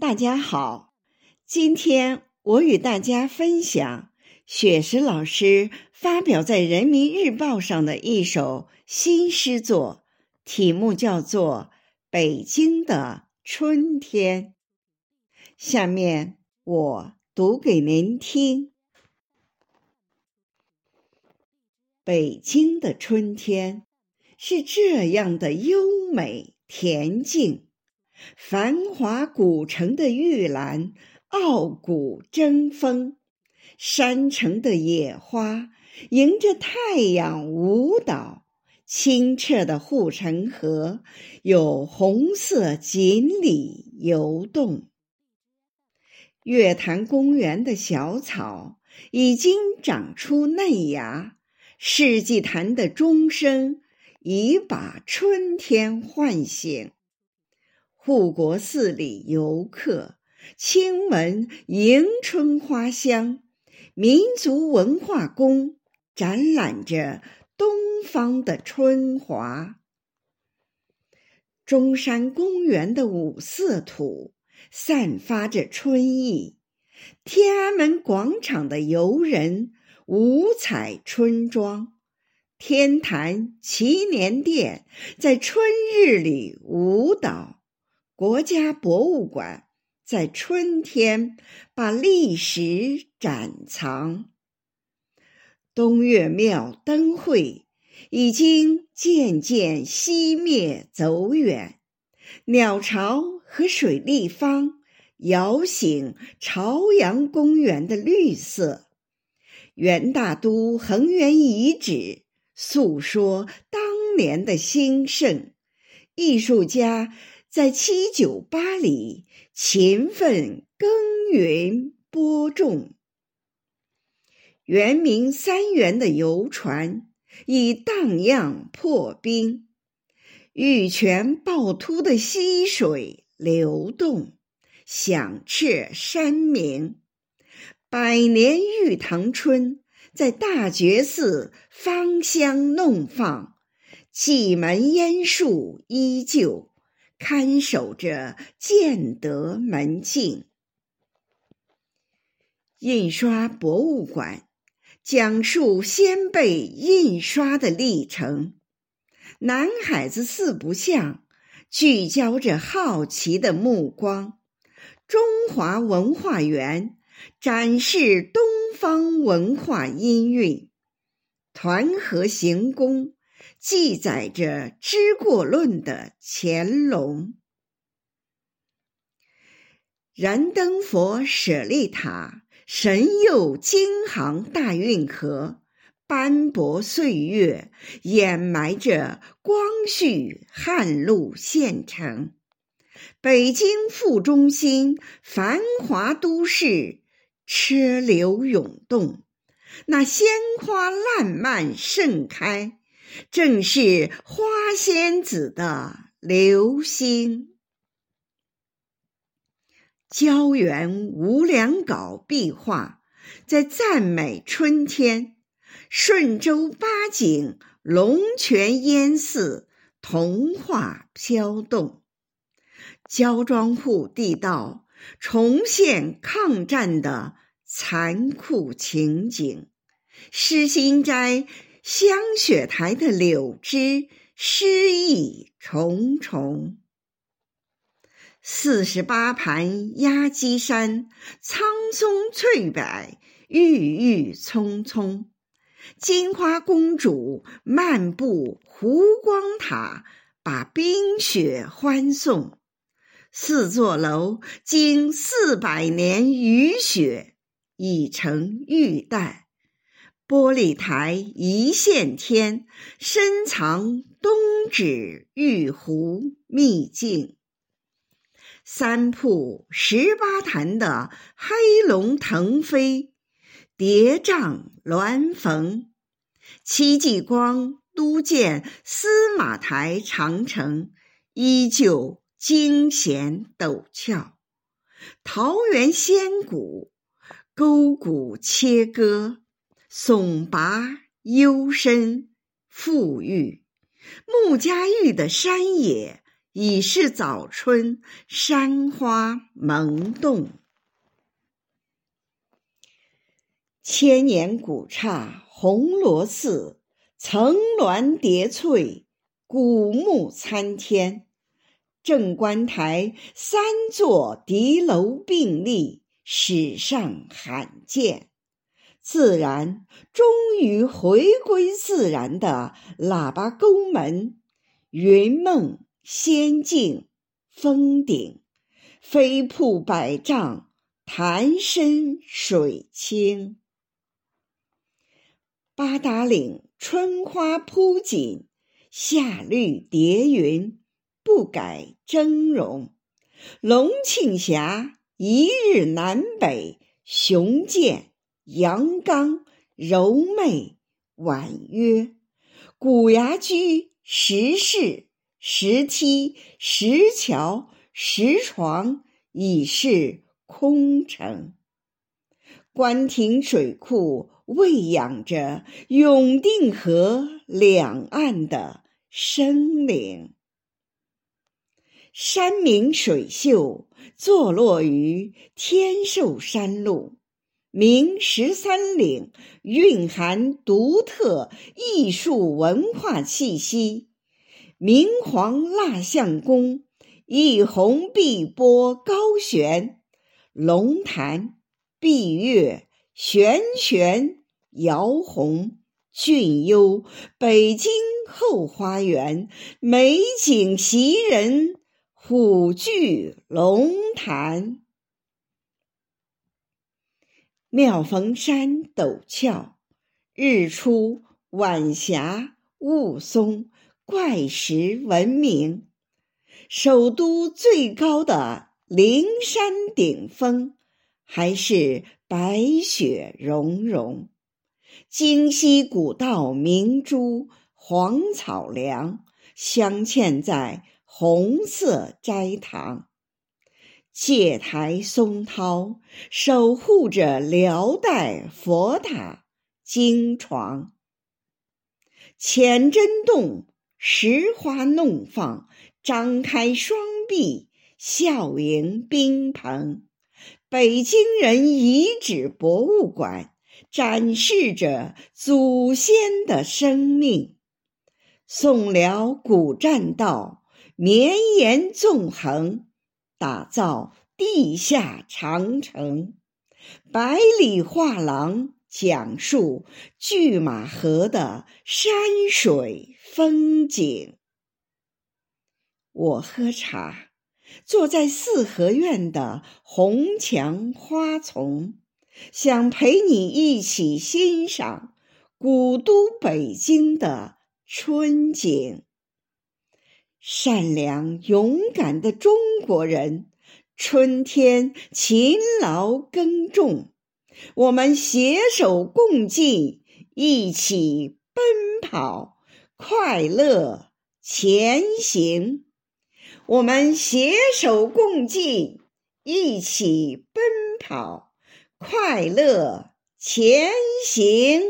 大家好，今天我与大家分享雪石老师发表在《人民日报》上的一首新诗作，题目叫做《北京的春天》。下面我读给您听：北京的春天是这样的优美恬静。繁华古城的玉兰傲骨争锋，山城的野花迎着太阳舞蹈，清澈的护城河有红色锦鲤游动。月坛公园的小草已经长出嫩芽，世纪坛的钟声已把春天唤醒。护国寺里游客亲闻迎春花香，民族文化宫展览着东方的春华。中山公园的五色土散发着春意，天安门广场的游人五彩春装，天坛祈年殿在春日里舞蹈。国家博物馆在春天把历史展藏。东岳庙灯会已经渐渐熄灭走远，鸟巢和水立方摇醒朝阳公园的绿色。元大都恒源遗址诉说当年的兴盛，艺术家。在七九八里勤奋耕耘播种，圆明三元的游船已荡漾破冰，玉泉趵突的溪水流动，响彻山明。百年玉堂春在大觉寺芳香弄放，蓟门烟树依旧。看守着建德门径。印刷博物馆讲述先辈印刷的历程。南海子四不像聚焦着好奇的目光。中华文化园展示东方文化音韵。团河行宫。记载着知过论的乾隆，燃灯佛舍利塔神佑京杭大运河，斑驳岁月掩埋着光绪汉路县城。北京副中心繁华都市，车流涌动，那鲜花烂漫盛开。正是花仙子的流星。胶原无良稿壁画在赞美春天。顺州八景龙泉烟寺童话飘动。焦庄户地道重现抗战的残酷情景。诗心斋。香雪台的柳枝诗意重重，四十八盘压鸡山，苍松翠柏郁郁葱葱。金花公主漫步湖光塔，把冰雪欢送。四座楼经四百年雨雪，已成玉带。玻璃台一线天，深藏东指玉壶秘境。三瀑十八潭的黑龙腾飞，叠嶂峦峰。戚继光督建司马台长城，依旧惊险陡峭。桃源仙谷，沟谷切割。耸拔幽深富裕，穆家峪的山野已是早春，山花萌动。千年古刹红螺寺，层峦叠翠，古木参天。正观台三座敌楼并立，史上罕见。自然终于回归自然的喇叭沟门，云梦仙境，峰顶飞瀑百丈，潭深水清。八达岭春花铺锦，夏绿叠云，不改峥嵘。龙庆峡一日南北，雄健。阳刚柔媚婉约，古崖居石室石梯石桥石床已是空城。官亭水库喂养着永定河两岸的生灵。山明水秀，坐落于天寿山路。明十三陵蕴含独特艺术文化气息，明皇蜡像宫一泓碧波高悬，龙潭碧月悬悬摇红，俊幽北京后花园，美景袭人，虎踞龙潭。妙峰山陡峭，日出晚霞雾凇，怪石闻名。首都最高的灵山顶峰，还是白雪融融。京西古道明珠黄草梁，镶嵌在红色斋堂。戒台松涛守护着辽代佛塔经床，浅真洞石花弄放张开双臂笑迎宾朋，北京人遗址博物馆展示着祖先的生命，宋辽古栈道绵延纵横。打造地下长城，百里画廊讲述拒马河的山水风景。我喝茶，坐在四合院的红墙花丛，想陪你一起欣赏古都北京的春景。善良勇敢的中国人，春天勤劳耕种，我们携手共进，一起奔跑，快乐前行。我们携手共进，一起奔跑，快乐前行。